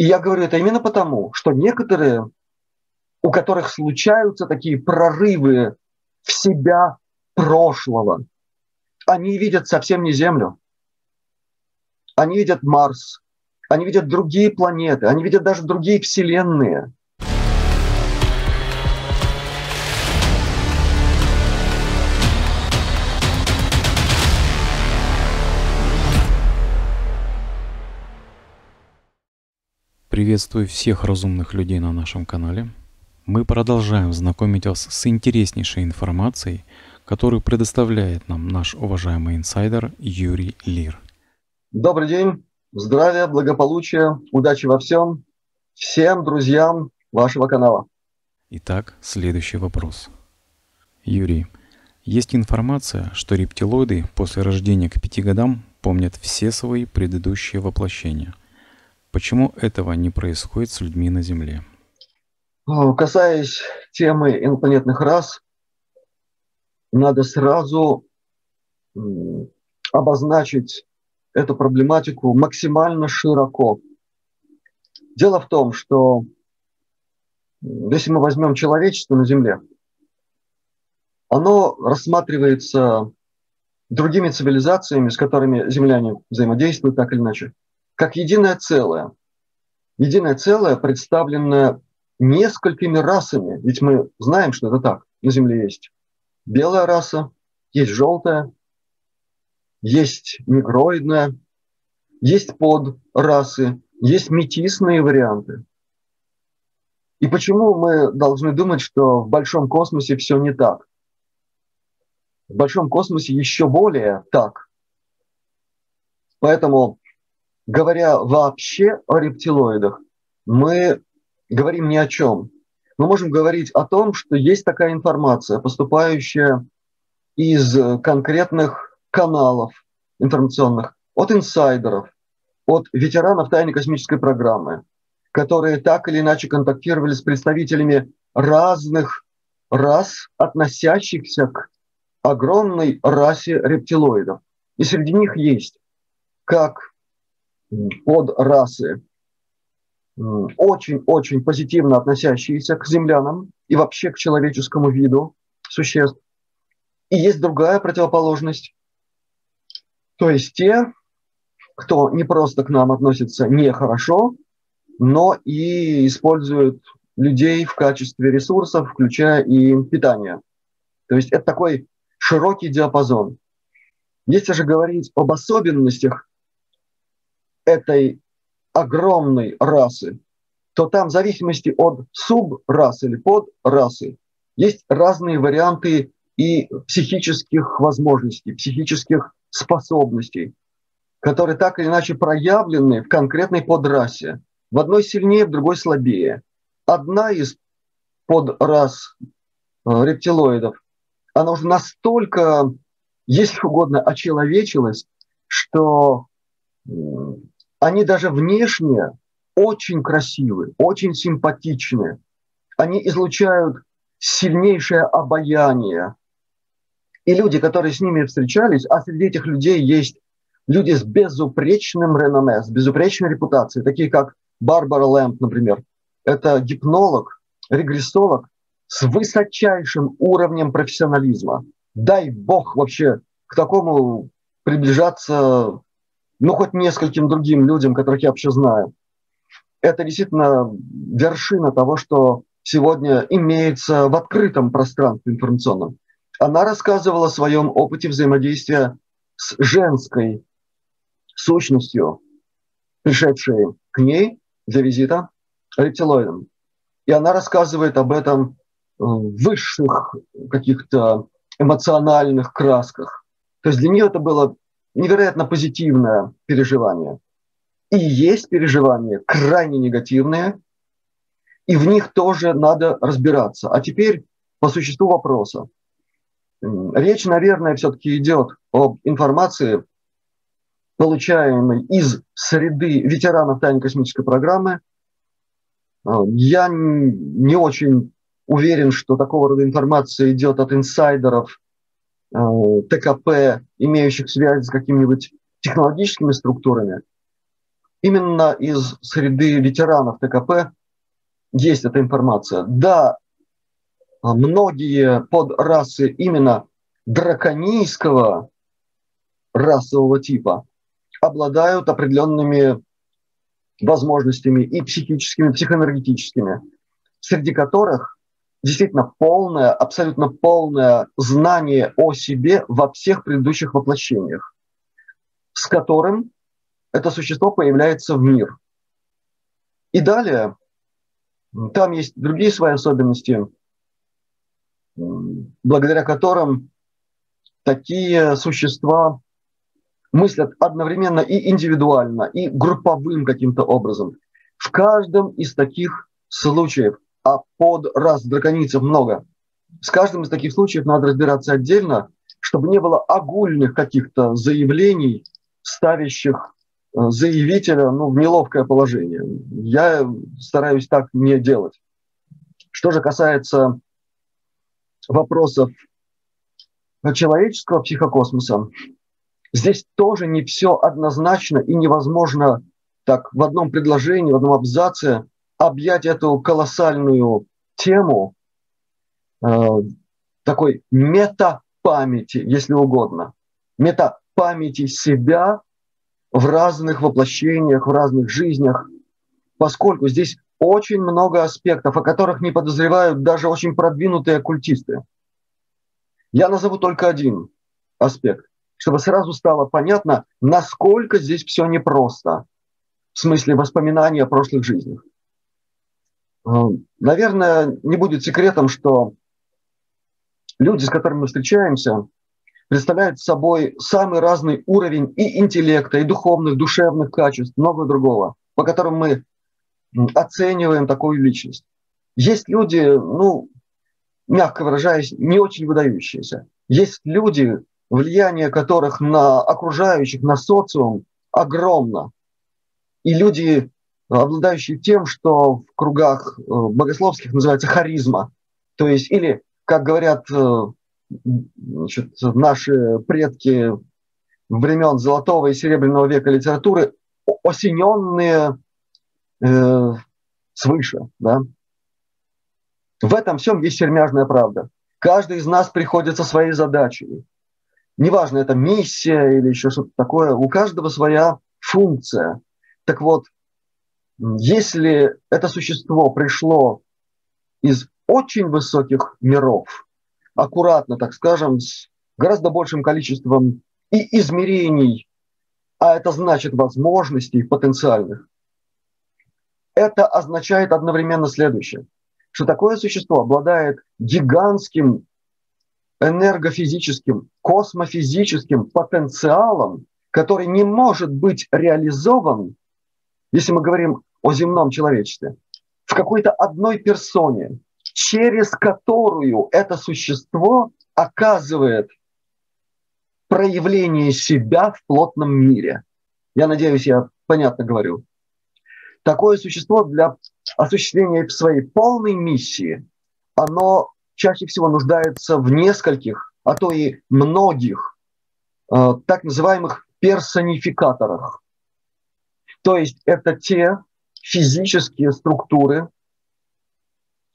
И я говорю это именно потому, что некоторые, у которых случаются такие прорывы в себя прошлого, они видят совсем не Землю. Они видят Марс, они видят другие планеты, они видят даже другие вселенные. Приветствую всех разумных людей на нашем канале. Мы продолжаем знакомить вас с интереснейшей информацией, которую предоставляет нам наш уважаемый инсайдер Юрий Лир. Добрый день, здравия, благополучия, удачи во всем, всем друзьям вашего канала. Итак, следующий вопрос. Юрий, есть информация, что рептилоиды после рождения к пяти годам помнят все свои предыдущие воплощения. Почему этого не происходит с людьми на Земле? Касаясь темы инопланетных рас, надо сразу обозначить эту проблематику максимально широко. Дело в том, что если мы возьмем человечество на Земле, оно рассматривается другими цивилизациями, с которыми земляне взаимодействуют так или иначе, как единое целое. Единое целое, представленное несколькими расами. Ведь мы знаем, что это так. На Земле есть белая раса, есть желтая, есть негроидная, есть подрасы, есть метисные варианты. И почему мы должны думать, что в большом космосе все не так? В большом космосе еще более так. Поэтому говоря вообще о рептилоидах, мы говорим ни о чем. Мы можем говорить о том, что есть такая информация, поступающая из конкретных каналов информационных, от инсайдеров, от ветеранов тайной космической программы, которые так или иначе контактировали с представителями разных рас, относящихся к огромной расе рептилоидов. И среди них есть как под расы, очень-очень позитивно относящиеся к землянам и вообще к человеческому виду существ. И есть другая противоположность. То есть те, кто не просто к нам относится нехорошо, но и используют людей в качестве ресурсов, включая и питание. То есть это такой широкий диапазон. Если же говорить об особенностях этой огромной расы, то там в зависимости от субрасы или подрасы есть разные варианты и психических возможностей, психических способностей, которые так или иначе проявлены в конкретной подрасе. В одной сильнее, в другой слабее. Одна из подрас э, рептилоидов, она уже настолько, если угодно, очеловечилась, что они даже внешне очень красивы, очень симпатичны. Они излучают сильнейшее обаяние. И люди, которые с ними встречались, а среди этих людей есть люди с безупречным реноме, с безупречной репутацией, такие как Барбара Лэмп, например. Это гипнолог, регрессолог с высочайшим уровнем профессионализма. Дай бог вообще к такому приближаться ну, хоть нескольким другим людям, которых я вообще знаю. Это действительно вершина того, что сегодня имеется в открытом пространстве информационном. Она рассказывала о своем опыте взаимодействия с женской сущностью, пришедшей к ней для визита рептилоидом. И она рассказывает об этом в высших каких-то эмоциональных красках. То есть для нее это было невероятно позитивное переживание. И есть переживания крайне негативные, и в них тоже надо разбираться. А теперь по существу вопроса. Речь, наверное, все-таки идет об информации, получаемой из среды ветеранов тайной космической программы. Я не очень уверен, что такого рода информация идет от инсайдеров ТКП, имеющих связь с какими-нибудь технологическими структурами. именно из среды ветеранов ТКП есть эта информация. Да, многие подрасы именно драконийского расового типа обладают определенными возможностями и психическими, и психоэнергетическими, среди которых действительно полное, абсолютно полное знание о себе во всех предыдущих воплощениях, с которым это существо появляется в мир. И далее, там есть другие свои особенности, благодаря которым такие существа мыслят одновременно и индивидуально, и групповым каким-то образом. В каждом из таких случаев, а под раз драконицев много, с каждым из таких случаев надо разбираться отдельно, чтобы не было огульных каких-то заявлений, ставящих э, заявителя ну, в неловкое положение. Я стараюсь так не делать. Что же касается вопросов человеческого психокосмоса, Здесь тоже не все однозначно и невозможно так в одном предложении, в одном абзаце объять эту колоссальную тему э, такой метапамяти, если угодно, метапамяти себя в разных воплощениях, в разных жизнях, поскольку здесь очень много аспектов, о которых не подозревают даже очень продвинутые оккультисты. Я назову только один аспект чтобы сразу стало понятно, насколько здесь все непросто в смысле воспоминаний о прошлых жизнях. Наверное, не будет секретом, что люди, с которыми мы встречаемся, представляют собой самый разный уровень и интеллекта, и духовных, душевных качеств, много другого, по которым мы оцениваем такую личность. Есть люди, ну, мягко выражаясь, не очень выдающиеся. Есть люди, влияние которых на окружающих, на социум огромно. И люди, обладающие тем, что в кругах э, богословских называется харизма, то есть или, как говорят э, значит, наши предки времен золотого и серебряного века литературы, осененные э, свыше. Да? В этом всем есть сермяжная правда. Каждый из нас приходит со своей задачей неважно, это миссия или еще что-то такое, у каждого своя функция. Так вот, если это существо пришло из очень высоких миров, аккуратно, так скажем, с гораздо большим количеством и измерений, а это значит возможностей потенциальных, это означает одновременно следующее, что такое существо обладает гигантским энергофизическим, космофизическим потенциалом, который не может быть реализован, если мы говорим о земном человечестве, в какой-то одной персоне, через которую это существо оказывает проявление себя в плотном мире. Я надеюсь, я понятно говорю. Такое существо для осуществления своей полной миссии, оно чаще всего нуждается в нескольких, а то и многих э, так называемых персонификаторах. То есть это те физические структуры,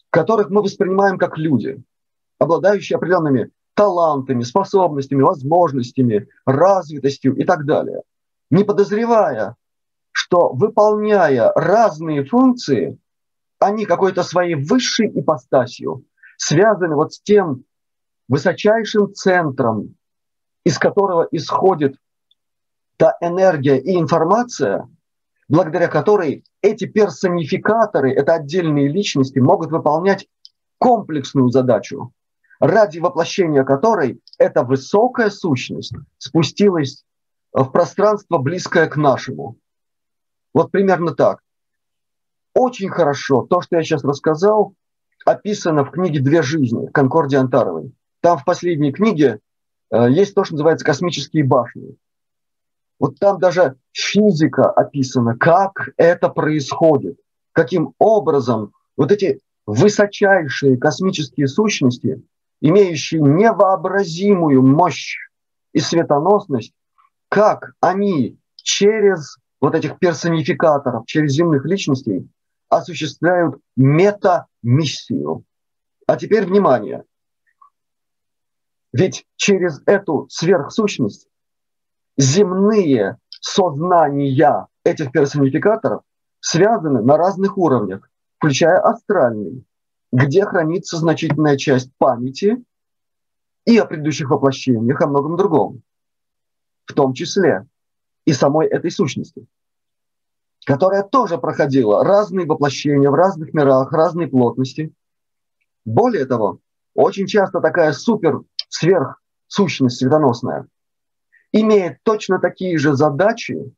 которых мы воспринимаем как люди, обладающие определенными талантами, способностями, возможностями, развитостью и так далее, не подозревая, что выполняя разные функции, они какой-то своей высшей ипостасью связаны вот с тем высочайшим центром, из которого исходит та энергия и информация, благодаря которой эти персонификаторы, это отдельные личности, могут выполнять комплексную задачу, ради воплощения которой эта высокая сущность спустилась в пространство, близкое к нашему. Вот примерно так. Очень хорошо то, что я сейчас рассказал, описано в книге «Две жизни» Конкорди Антаровой. Там в последней книге э, есть то, что называется космические башни. Вот там даже физика описана, как это происходит, каким образом вот эти высочайшие космические сущности, имеющие невообразимую мощь и светоносность, как они через вот этих персонификаторов через земных личностей осуществляют метамиссию. А теперь внимание. Ведь через эту сверхсущность земные сознания этих персонификаторов связаны на разных уровнях, включая астральный, где хранится значительная часть памяти и о предыдущих воплощениях, о многом другом, в том числе и самой этой сущности, которая тоже проходила разные воплощения в разных мирах, разной плотности. Более того, очень часто такая супер сверхсущность светоносная имеет точно такие же задачи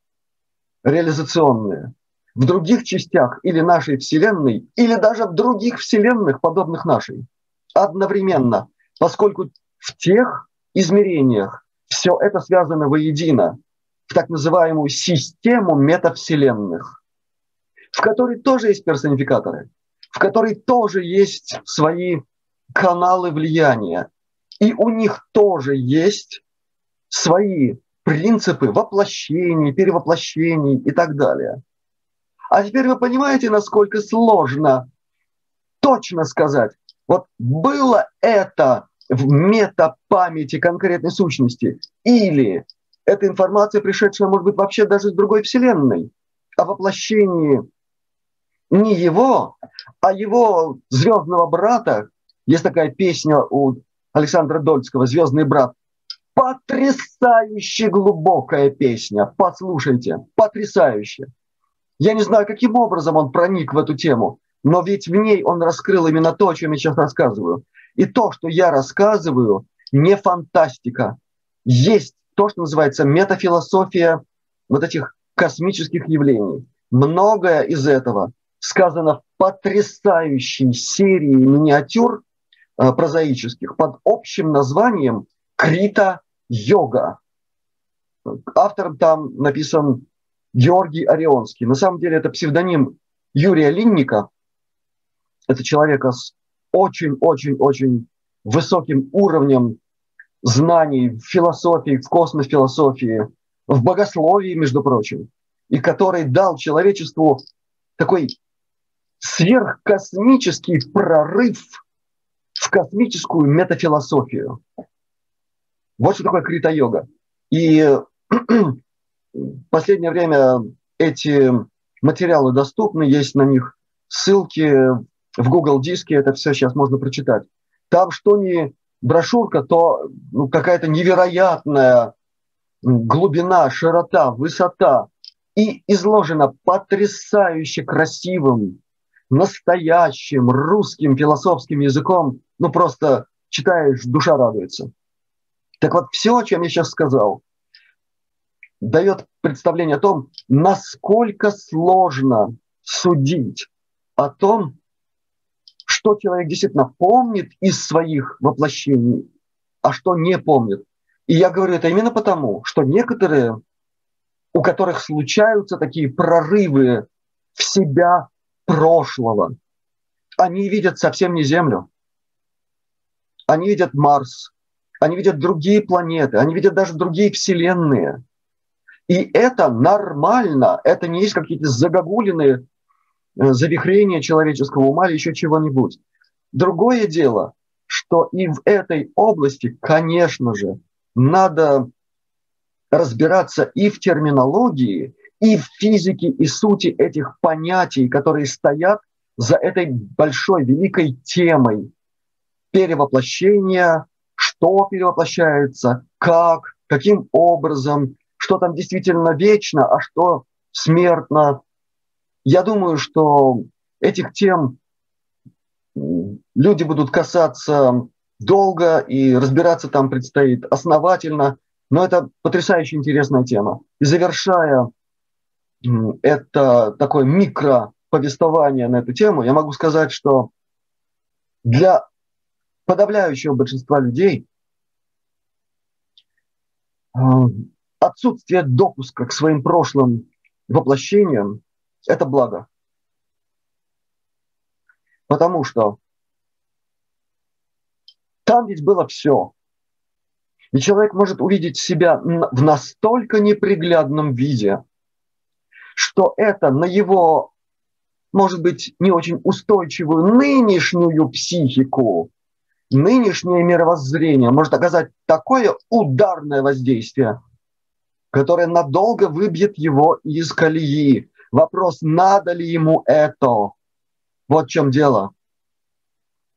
реализационные в других частях или нашей Вселенной, или даже в других Вселенных, подобных нашей, одновременно, поскольку в тех измерениях все это связано воедино, в так называемую систему метавселенных, в которой тоже есть персонификаторы, в которой тоже есть свои каналы влияния, и у них тоже есть свои принципы воплощений, перевоплощений и так далее. А теперь вы понимаете, насколько сложно точно сказать, вот было это в метапамяти конкретной сущности или эта информация, пришедшая, может быть, вообще даже из другой вселенной, о воплощении не его, а его звездного брата. Есть такая песня у Александра Дольского «Звездный брат». Потрясающе глубокая песня. Послушайте, потрясающе. Я не знаю, каким образом он проник в эту тему, но ведь в ней он раскрыл именно то, о чем я сейчас рассказываю. И то, что я рассказываю, не фантастика. Есть то, что называется метафилософия вот этих космических явлений. Многое из этого сказано в потрясающей серии миниатюр э, прозаических под общим названием Крита-йога. Автором там написан Георгий Орионский. На самом деле это псевдоним Юрия Линника. Это человека с очень-очень-очень высоким уровнем знаний в философии, в космос-философии, в богословии, между прочим, и который дал человечеству такой сверхкосмический прорыв в космическую метафилософию. Вот что такое крита-йога. И в последнее время эти материалы доступны, есть на них ссылки в Google диске, это все сейчас можно прочитать. Там что ни брошюрка, то ну, какая-то невероятная глубина, широта, высота. И изложена потрясающе красивым, настоящим русским философским языком. Ну просто читаешь, душа радуется. Так вот, все, о чем я сейчас сказал, дает представление о том, насколько сложно судить о том, что человек действительно помнит из своих воплощений, а что не помнит. И я говорю это именно потому, что некоторые, у которых случаются такие прорывы в себя прошлого, они видят совсем не Землю. Они видят Марс, они видят другие планеты, они видят даже другие вселенные. И это нормально, это не есть какие-то загогулины Э, завихрение человеческого ума или еще чего-нибудь. Другое дело, что и в этой области, конечно же, надо разбираться и в терминологии, и в физике, и сути этих понятий, которые стоят за этой большой, великой темой перевоплощения, что перевоплощается, как, каким образом, что там действительно вечно, а что смертно, я думаю, что этих тем люди будут касаться долго, и разбираться там предстоит основательно. Но это потрясающе интересная тема. И завершая это такое микроповествование на эту тему, я могу сказать, что для подавляющего большинства людей э, отсутствие допуска к своим прошлым воплощениям это благо. Потому что там ведь было все. И человек может увидеть себя в настолько неприглядном виде, что это на его, может быть, не очень устойчивую нынешнюю психику, нынешнее мировоззрение может оказать такое ударное воздействие, которое надолго выбьет его из колеи. Вопрос, надо ли ему это? Вот в чем дело.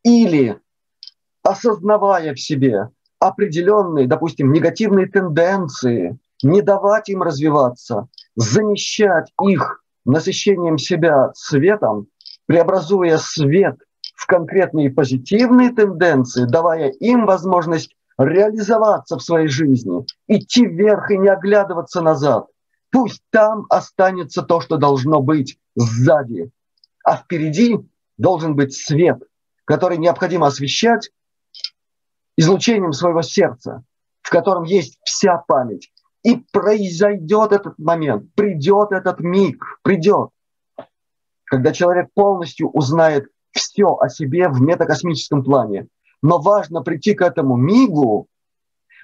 Или, осознавая в себе определенные, допустим, негативные тенденции, не давать им развиваться, замещать их насыщением себя светом, преобразуя свет в конкретные позитивные тенденции, давая им возможность реализоваться в своей жизни, идти вверх и не оглядываться назад. Пусть там останется то, что должно быть сзади, а впереди должен быть свет, который необходимо освещать излучением своего сердца, в котором есть вся память. И произойдет этот момент, придет этот миг, придет, когда человек полностью узнает все о себе в метакосмическом плане. Но важно прийти к этому мигу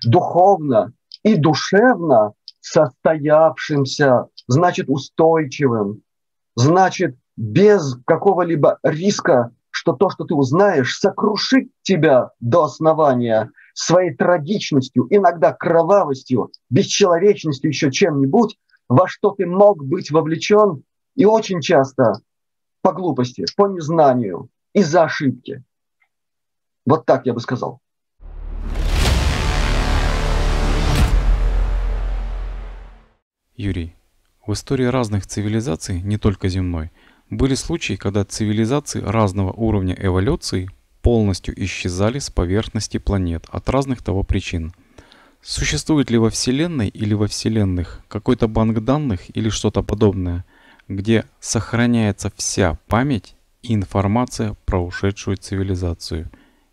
духовно и душевно состоявшимся, значит устойчивым, значит без какого-либо риска что то, что ты узнаешь, сокрушит тебя до основания своей трагичностью, иногда кровавостью, бесчеловечностью, еще чем-нибудь, во что ты мог быть вовлечен, и очень часто по глупости, по незнанию, из-за ошибки. Вот так я бы сказал. Юрий, в истории разных цивилизаций, не только земной, были случаи, когда цивилизации разного уровня эволюции полностью исчезали с поверхности планет от разных того причин. Существует ли во Вселенной или во Вселенных какой-то банк данных или что-то подобное, где сохраняется вся память и информация про ушедшую цивилизацию,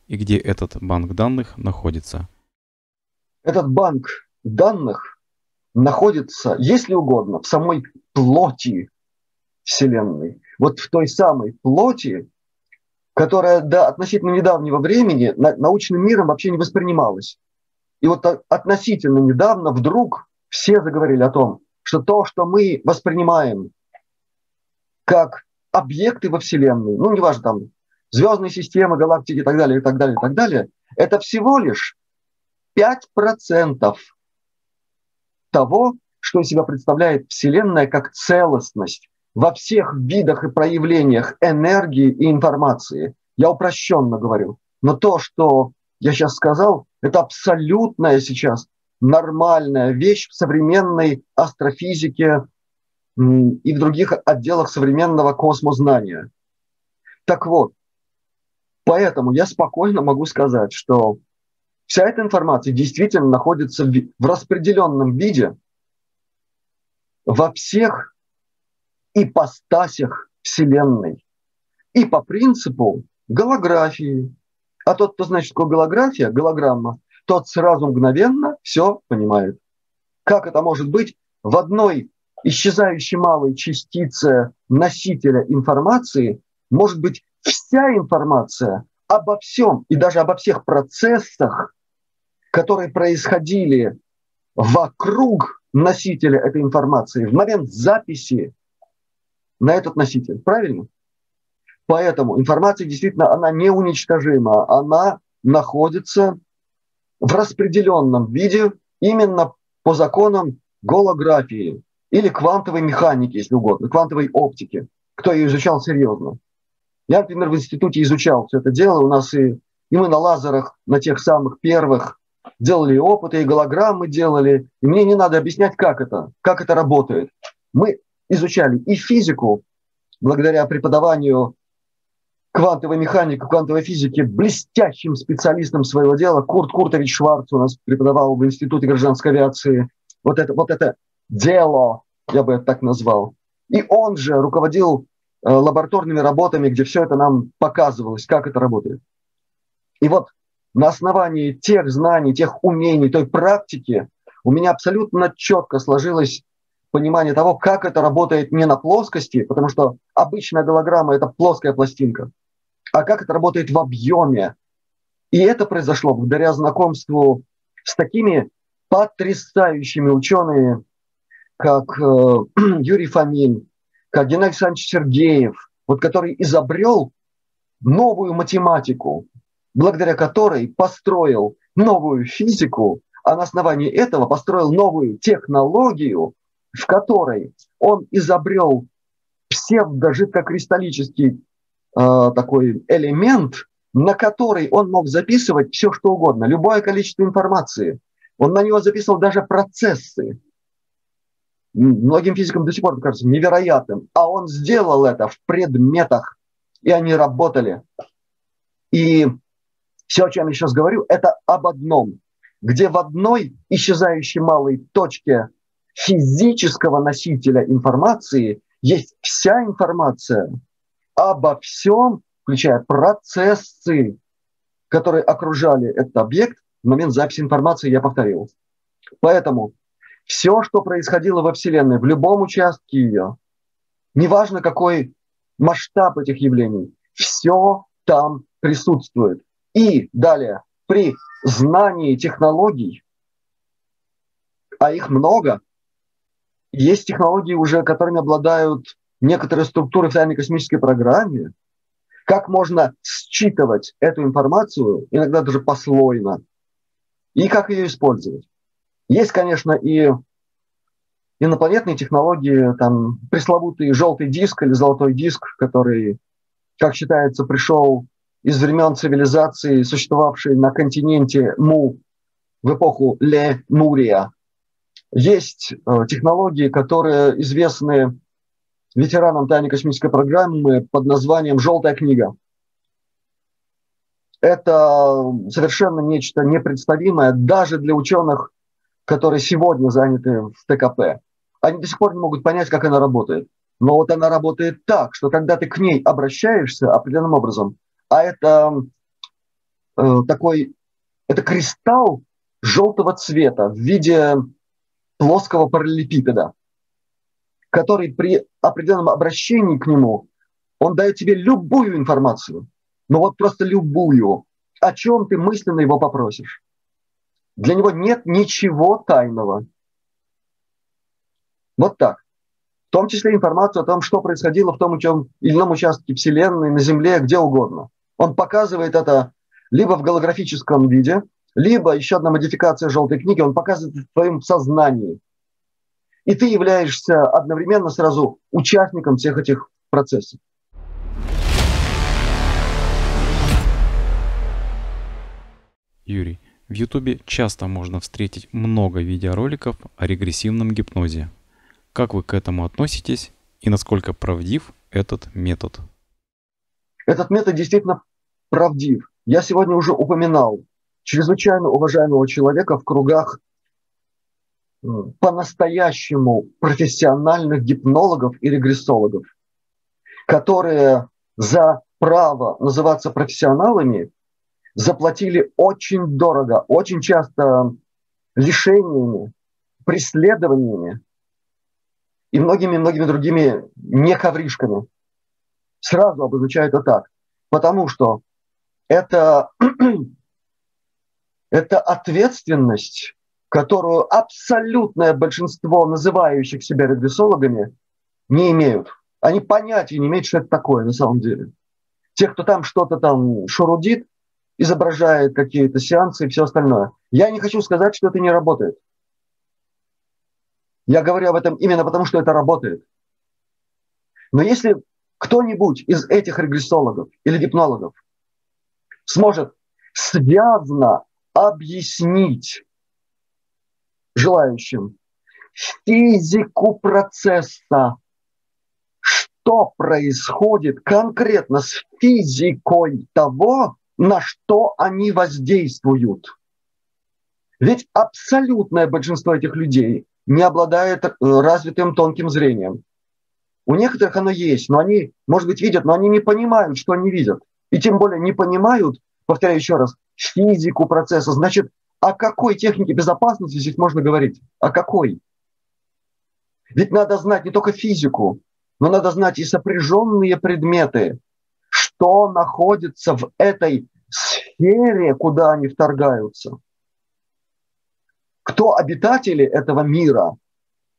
и где этот банк данных находится? Этот банк данных находится, если угодно, в самой плоти Вселенной вот в той самой плоти, которая до относительно недавнего времени научным миром вообще не воспринималась. И вот относительно недавно вдруг все заговорили о том, что то, что мы воспринимаем как объекты во Вселенной, ну, неважно, там, звездные системы, галактики и так далее, и так далее, и так далее, это всего лишь 5% того, что из себя представляет Вселенная как целостность во всех видах и проявлениях энергии и информации. Я упрощенно говорю. Но то, что я сейчас сказал, это абсолютная сейчас нормальная вещь в современной астрофизике и в других отделах современного космознания. Так вот, поэтому я спокойно могу сказать, что вся эта информация действительно находится в распределенном виде во всех ипостасях Вселенной. И по принципу голографии. А тот, кто знает, что такое голография, голограмма, тот сразу мгновенно все понимает. Как это может быть в одной исчезающей малой частице носителя информации может быть вся информация обо всем и даже обо всех процессах, которые происходили вокруг носителя этой информации в момент записи на этот носитель. Правильно? Поэтому информация действительно, она неуничтожима. Она находится в распределенном виде именно по законам голографии или квантовой механики, если угодно, квантовой оптики. Кто ее изучал серьезно. Я, например, в институте изучал все это дело. У нас и, и мы на лазерах, на тех самых первых, делали опыты, и голограммы делали. И мне не надо объяснять, как это, как это работает. Мы изучали и физику, благодаря преподаванию квантовой механики, квантовой физики блестящим специалистом своего дела. Курт Куртович Шварц у нас преподавал в Институте гражданской авиации. Вот это, вот это дело, я бы это так назвал. И он же руководил э, лабораторными работами, где все это нам показывалось, как это работает. И вот на основании тех знаний, тех умений, той практики у меня абсолютно четко сложилось понимание того, как это работает не на плоскости, потому что обычная голограмма – это плоская пластинка, а как это работает в объеме. И это произошло благодаря знакомству с такими потрясающими учеными, как э, Юрий Фомин, как Геннадий Александрович Сергеев, вот который изобрел новую математику, благодаря которой построил новую физику, а на основании этого построил новую технологию, в которой он изобрел псевдо-жидкокристаллический э, такой элемент, на который он мог записывать все, что угодно, любое количество информации. Он на него записывал даже процессы. Многим физикам до сих пор кажется невероятным. А он сделал это в предметах, и они работали. И все, о чем я сейчас говорю, это об одном, где в одной исчезающей малой точке физического носителя информации есть вся информация обо всем, включая процессы, которые окружали этот объект в момент записи информации, я повторил. Поэтому все, что происходило во Вселенной, в любом участке ее, неважно какой масштаб этих явлений, все там присутствует. И далее, при знании технологий, а их много, есть технологии уже, которыми обладают некоторые структуры в тайной космической программе, как можно считывать эту информацию, иногда даже послойно, и как ее использовать. Есть, конечно, и инопланетные технологии, там пресловутый желтый диск или золотой диск, который, как считается, пришел из времен цивилизации, существовавшей на континенте Му в эпоху Ле-Мурия. Есть э, технологии, которые известны ветеранам тайной космической программы под названием «Желтая книга». Это совершенно нечто непредставимое даже для ученых, которые сегодня заняты в ТКП. Они до сих пор не могут понять, как она работает. Но вот она работает так, что когда ты к ней обращаешься определенным образом, а это э, такой, это кристалл желтого цвета в виде плоского параллелепипеда, который при определенном обращении к нему, он дает тебе любую информацию, ну вот просто любую, о чем ты мысленно его попросишь. Для него нет ничего тайного. Вот так. В том числе информацию о том, что происходило в том или ином участке Вселенной, на Земле, где угодно. Он показывает это либо в голографическом виде, либо еще одна модификация желтой книги, он показывает в твоем сознании. И ты являешься одновременно сразу участником всех этих процессов. Юрий, в Ютубе часто можно встретить много видеороликов о регрессивном гипнозе. Как вы к этому относитесь и насколько правдив этот метод? Этот метод действительно правдив. Я сегодня уже упоминал чрезвычайно уважаемого человека в кругах по-настоящему профессиональных гипнологов и регрессологов, которые за право называться профессионалами заплатили очень дорого, очень часто лишениями, преследованиями и многими-многими другими нековришками. Сразу обозначаю это так. Потому что это, это ответственность, которую абсолютное большинство называющих себя регрессологами не имеют. Они понятия не имеют, что это такое на самом деле. Те, кто там что-то там шурудит, изображает какие-то сеансы и все остальное. Я не хочу сказать, что это не работает. Я говорю об этом именно потому, что это работает. Но если кто-нибудь из этих регрессологов или гипнологов сможет связно объяснить желающим физику процесса, что происходит конкретно с физикой того, на что они воздействуют. Ведь абсолютное большинство этих людей не обладает э, развитым тонким зрением. У некоторых оно есть, но они, может быть, видят, но они не понимают, что они видят. И тем более не понимают, повторяю еще раз, физику процесса. Значит, о какой технике безопасности здесь можно говорить? О какой? Ведь надо знать не только физику, но надо знать и сопряженные предметы, что находится в этой сфере, куда они вторгаются. Кто обитатели этого мира,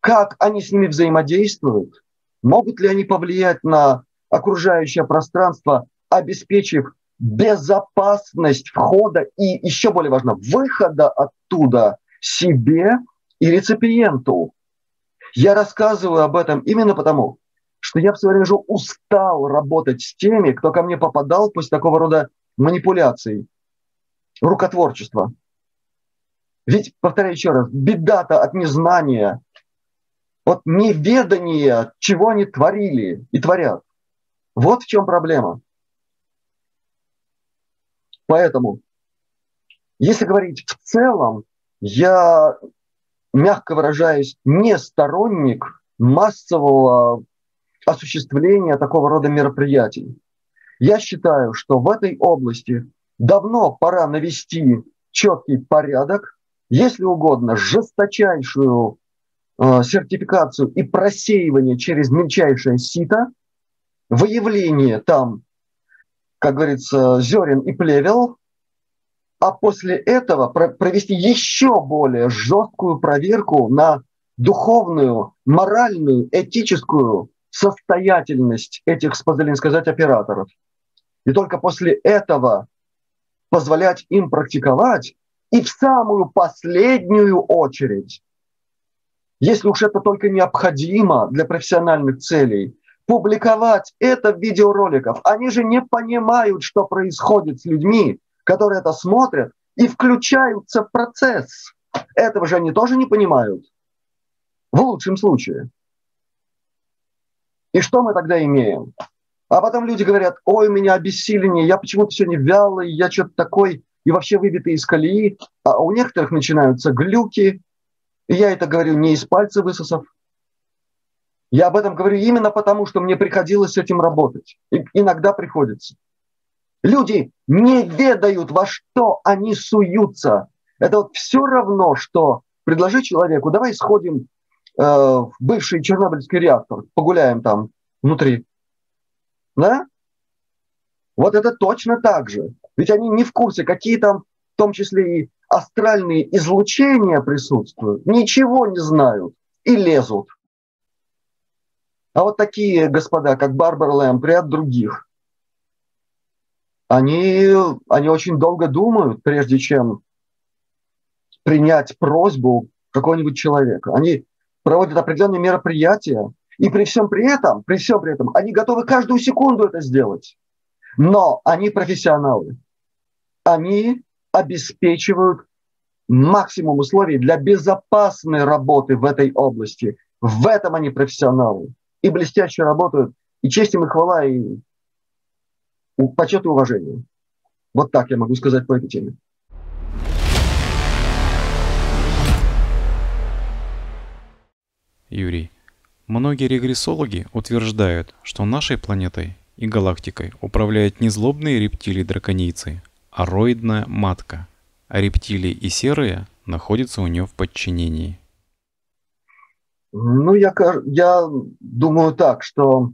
как они с ними взаимодействуют, могут ли они повлиять на окружающее пространство, обеспечив безопасность входа и, еще более важно, выхода оттуда себе и реципиенту. Я рассказываю об этом именно потому, что я в свое время уже устал работать с теми, кто ко мне попадал после такого рода манипуляций, рукотворчества. Ведь, повторяю еще раз, беда-то от незнания, от неведания, чего они творили и творят. Вот в чем проблема. Поэтому, если говорить в целом, я, мягко выражаясь, не сторонник массового осуществления такого рода мероприятий. Я считаю, что в этой области давно пора навести четкий порядок, если угодно, жесточайшую э, сертификацию и просеивание через мельчайшее сито, выявление там, как говорится, зерен и плевел, а после этого провести еще более жесткую проверку на духовную, моральную, этическую состоятельность этих, с сказать, операторов. И только после этого позволять им практиковать и в самую последнюю очередь, если уж это только необходимо для профессиональных целей, публиковать это в видеороликах. Они же не понимают, что происходит с людьми, которые это смотрят и включаются в процесс. Этого же они тоже не понимают. В лучшем случае. И что мы тогда имеем? А потом люди говорят, ой, у меня обессиление, я почему-то сегодня вялый, я что-то такой, и вообще выбитый из колеи. А у некоторых начинаются глюки. И я это говорю не из пальца высосав. Я об этом говорю именно потому, что мне приходилось с этим работать. И иногда приходится. Люди не ведают, во что они суются. Это вот все равно, что предложить человеку, давай сходим э, бывший Чернобыльский реактор, погуляем там внутри. Да? Вот это точно так же. Ведь они не в курсе, какие там, в том числе и астральные излучения присутствуют. Ничего не знают и лезут. А вот такие господа, как Барбара Лэмп, ряд других, они, они очень долго думают, прежде чем принять просьбу какого-нибудь человека. Они проводят определенные мероприятия, и при всем при этом, при всем при этом, они готовы каждую секунду это сделать. Но они профессионалы. Они обеспечивают максимум условий для безопасной работы в этой области. В этом они профессионалы. И блестяще работают. И честь им и хвала, и почет и уважение. Вот так я могу сказать по этой теме. Юрий, многие регрессологи утверждают, что нашей планетой и галактикой управляют не злобные рептилии-драконийцы, а роидная матка, а рептилии и серые находятся у нее в подчинении. Ну, я, я думаю так, что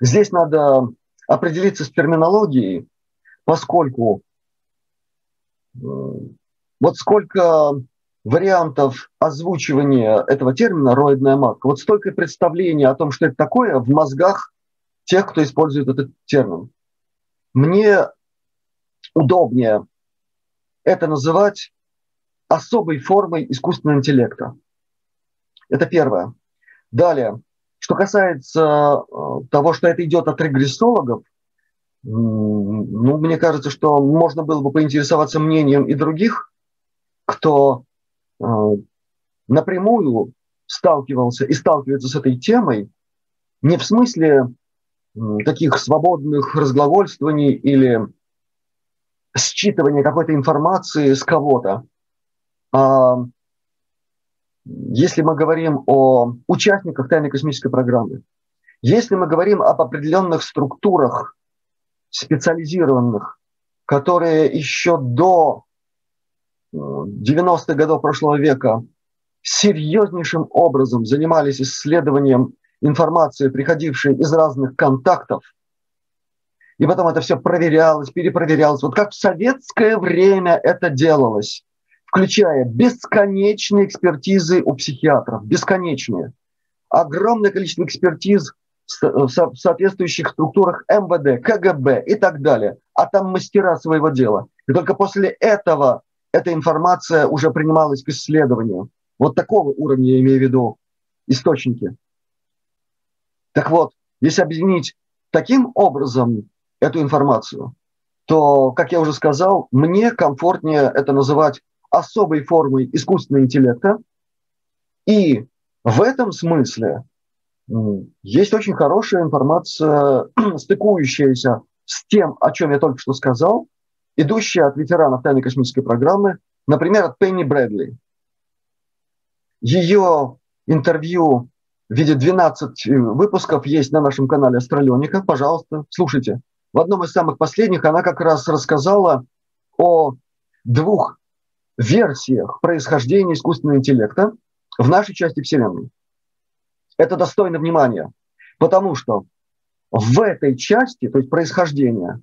здесь надо определиться с терминологией, поскольку э, вот сколько вариантов озвучивания этого термина «роидная матка», вот столько представлений о том, что это такое в мозгах тех, кто использует этот термин. Мне удобнее это называть особой формой искусственного интеллекта. Это первое. Далее, что касается э, того, что это идет от регрессологов, ну, мне кажется, что можно было бы поинтересоваться мнением и других, кто напрямую сталкивался и сталкивается с этой темой, не в смысле таких свободных разглагольствований или считывания какой-то информации с кого-то. А если мы говорим о участниках тайной космической программы, если мы говорим об определенных структурах специализированных, которые еще до 90-х годов прошлого века серьезнейшим образом занимались исследованием информации, приходившей из разных контактов, и потом это все проверялось, перепроверялось. Вот как в советское время это делалось, включая бесконечные экспертизы у психиатров, бесконечные. Огромное количество экспертиз в соответствующих структурах МВД, КГБ и так далее. А там мастера своего дела. И только после этого эта информация уже принималась к исследованию. Вот такого уровня я имею в виду источники. Так вот, если объединить таким образом эту информацию, то, как я уже сказал, мне комфортнее это называть особой формой искусственного интеллекта. И в этом смысле есть очень хорошая информация, стыкующаяся с тем, о чем я только что сказал, идущая от ветеранов тайной космической программы, например, от Пенни Брэдли. Ее интервью в виде 12 выпусков есть на нашем канале Астралионика. Пожалуйста, слушайте. В одном из самых последних она как раз рассказала о двух версиях происхождения искусственного интеллекта в нашей части Вселенной. Это достойно внимания, потому что в этой части, то есть происхождения,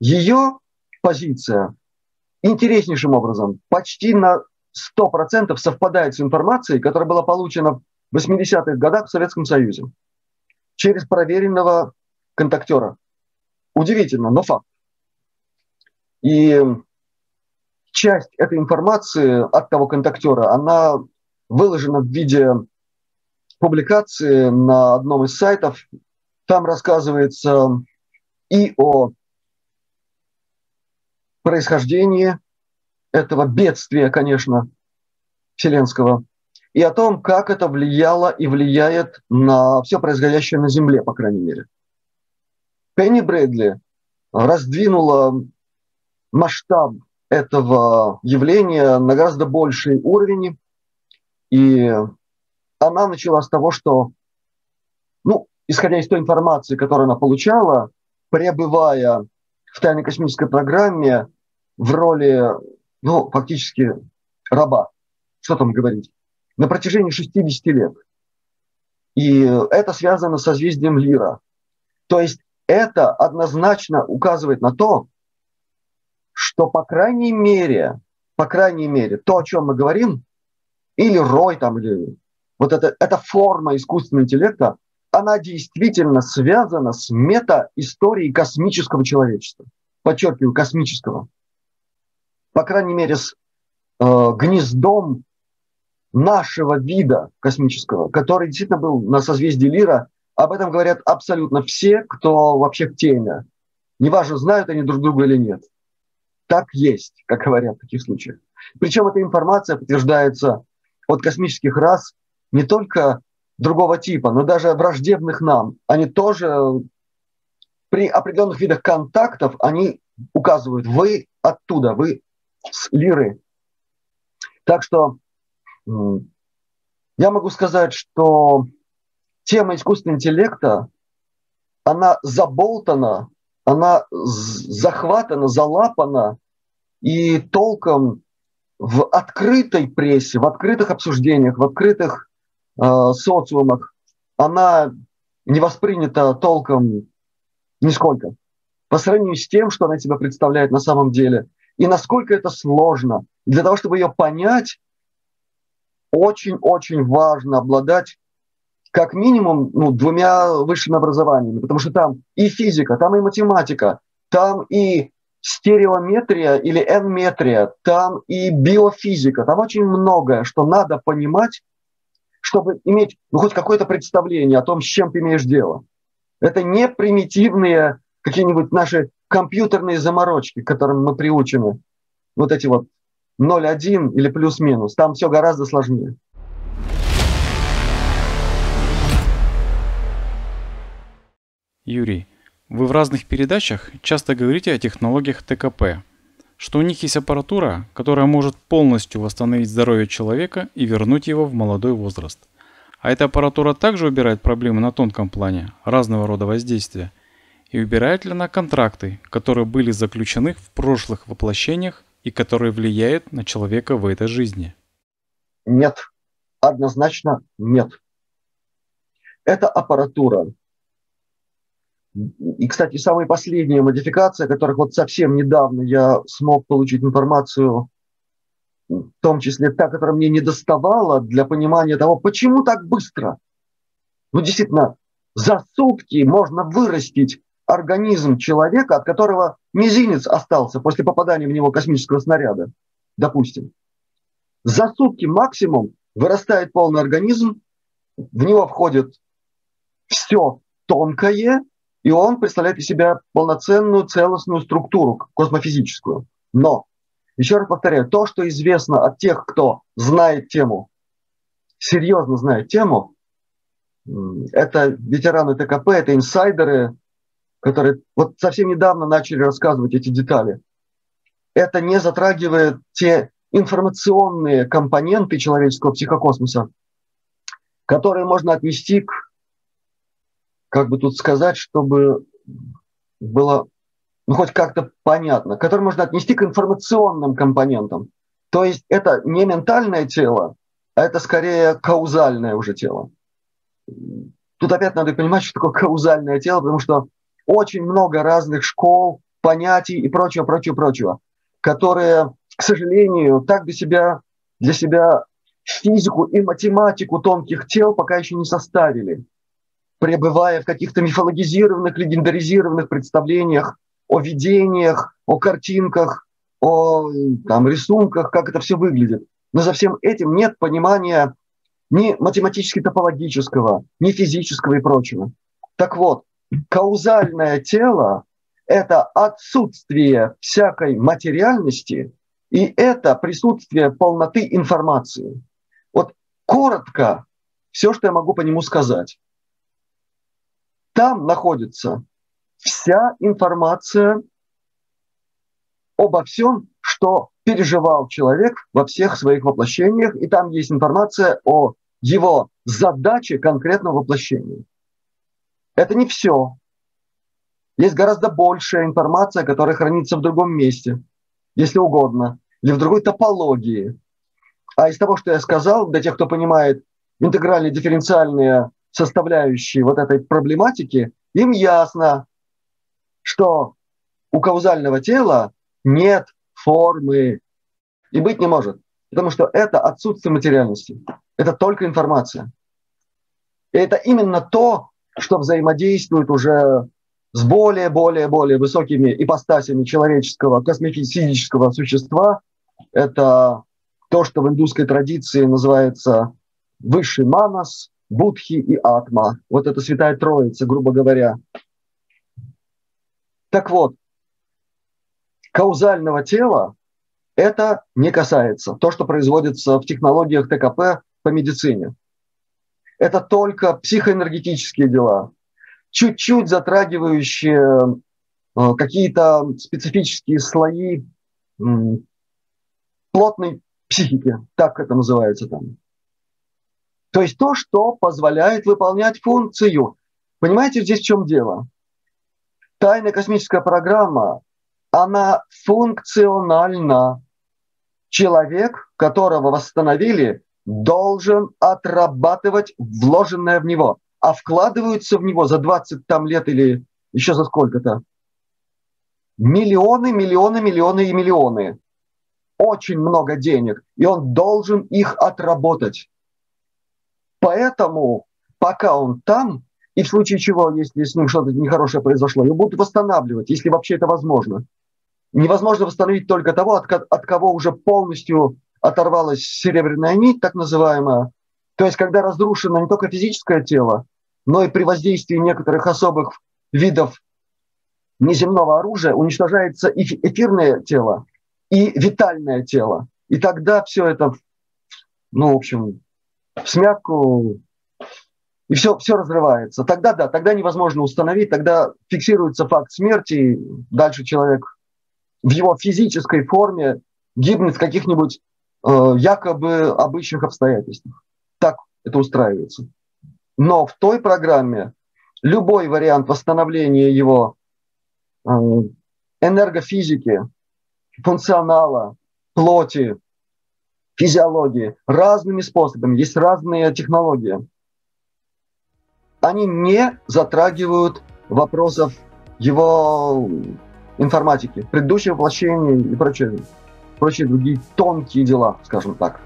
ее позиция интереснейшим образом почти на 100% совпадает с информацией, которая была получена в 80-х годах в Советском Союзе через проверенного контактера. Удивительно, но факт. И часть этой информации от того контактера, она выложена в виде публикации на одном из сайтов. Там рассказывается и о происхождении этого бедствия, конечно, вселенского, и о том, как это влияло и влияет на все происходящее на Земле, по крайней мере. Пенни Брэдли раздвинула масштаб этого явления на гораздо больший уровень, и она начала с того, что, ну, исходя из той информации, которую она получала, пребывая в тайной космической программе в роли, ну, фактически раба, что там говорить, на протяжении 60 лет. И это связано со созвездием Лира. То есть это однозначно указывает на то, что по крайней мере, по крайней мере, то, о чем мы говорим, или рой там, или вот это, эта форма искусственного интеллекта, она действительно связана с мета-историей космического человечества. Подчеркиваю, космического. По крайней мере, с э, гнездом нашего вида космического, который действительно был на созвездии Лира. Об этом говорят абсолютно все, кто вообще в теме. Неважно, знают они друг друга или нет. Так есть, как говорят в таких случаях. Причем эта информация подтверждается от космических рас не только другого типа, но даже враждебных нам. Они тоже при определенных видах контактов, они указывают, вы оттуда, вы с лиры. Так что я могу сказать, что тема искусственного интеллекта, она заболтана, она захватана, залапана, и толком в открытой прессе, в открытых обсуждениях, в открытых э, социумах она не воспринята толком нисколько. По сравнению с тем, что она себя представляет на самом деле, и насколько это сложно. для того, чтобы ее понять, очень-очень важно обладать как минимум ну, двумя высшими образованиями, потому что там и физика, там и математика, там и стереометрия или энметрия, там и биофизика, там очень многое, что надо понимать, чтобы иметь ну, хоть какое-то представление о том, с чем ты имеешь дело. Это не примитивные какие-нибудь наши компьютерные заморочки, к которым мы приучены. Вот эти вот 0,1 или плюс-минус. Там все гораздо сложнее. Юрий, вы в разных передачах часто говорите о технологиях ТКП, что у них есть аппаратура, которая может полностью восстановить здоровье человека и вернуть его в молодой возраст. А эта аппаратура также убирает проблемы на тонком плане, разного рода воздействия. И убирает ли она контракты, которые были заключены в прошлых воплощениях и которые влияют на человека в этой жизни? Нет. Однозначно нет. Эта аппаратура. И, кстати, самая последняя модификация, которых вот совсем недавно я смог получить информацию в том числе та, которая мне не доставала для понимания того, почему так быстро. Ну, действительно, за сутки можно вырастить организм человека, от которого мизинец остался после попадания в него космического снаряда, допустим. За сутки максимум вырастает полный организм, в него входит все тонкое, и он представляет из себя полноценную целостную структуру космофизическую. Но, еще раз повторяю, то, что известно от тех, кто знает тему, серьезно знает тему, это ветераны ТКП, это инсайдеры, которые вот совсем недавно начали рассказывать эти детали. Это не затрагивает те информационные компоненты человеческого психокосмоса, которые можно отнести к, как бы тут сказать, чтобы было ну, хоть как-то понятно, которые можно отнести к информационным компонентам. То есть это не ментальное тело, а это скорее каузальное уже тело. Тут опять надо понимать, что такое каузальное тело, потому что очень много разных школ, понятий и прочего, прочего, прочего, которые, к сожалению, так для себя, для себя физику и математику тонких тел пока еще не составили, пребывая в каких-то мифологизированных, легендаризированных представлениях о видениях, о картинках, о там, рисунках, как это все выглядит. Но за всем этим нет понимания ни математически-топологического, ни физического и прочего. Так вот, каузальное тело – это отсутствие всякой материальности и это присутствие полноты информации. Вот коротко все, что я могу по нему сказать. Там находится вся информация обо всем, что переживал человек во всех своих воплощениях, и там есть информация о его задаче конкретного воплощения. Это не все. Есть гораздо большая информация, которая хранится в другом месте, если угодно, или в другой топологии. А из того, что я сказал, для тех, кто понимает интегральные дифференциальные составляющие вот этой проблематики, им ясно, что у каузального тела нет формы и быть не может, потому что это отсутствие материальности, это только информация. И это именно то, что взаимодействует уже с более, более, более высокими ипостасями человеческого космического существа. Это то, что в индусской традиции называется высший манас, будхи и атма. Вот это святая троица, грубо говоря. Так вот, каузального тела это не касается. То, что производится в технологиях ТКП по медицине это только психоэнергетические дела, чуть-чуть затрагивающие э, какие-то специфические слои плотной психики, так это называется там. То есть то, что позволяет выполнять функцию. Понимаете, здесь в чем дело? Тайная космическая программа, она функциональна. Человек, которого восстановили, должен отрабатывать вложенное в него, а вкладываются в него за 20 там лет или еще за сколько-то миллионы, миллионы, миллионы и миллионы. Очень много денег, и он должен их отработать. Поэтому, пока он там, и в случае чего, если с ним что-то нехорошее произошло, его будут восстанавливать, если вообще это возможно. Невозможно восстановить только того, от, от кого уже полностью оторвалась серебряная нить, так называемая. То есть, когда разрушено не только физическое тело, но и при воздействии некоторых особых видов неземного оружия уничтожается и эфирное тело, и витальное тело. И тогда все это, ну, в общем, в смятку, и все, все разрывается. Тогда да, тогда невозможно установить, тогда фиксируется факт смерти, и дальше человек в его физической форме гибнет в каких-нибудь якобы обычных обстоятельствах. Так это устраивается. Но в той программе любой вариант восстановления его э, энергофизики, функционала, плоти, физиологии разными способами, есть разные технологии. Они не затрагивают вопросов его информатики, предыдущего воплощения и прочее. Прочие другие тонкие дела, скажем так.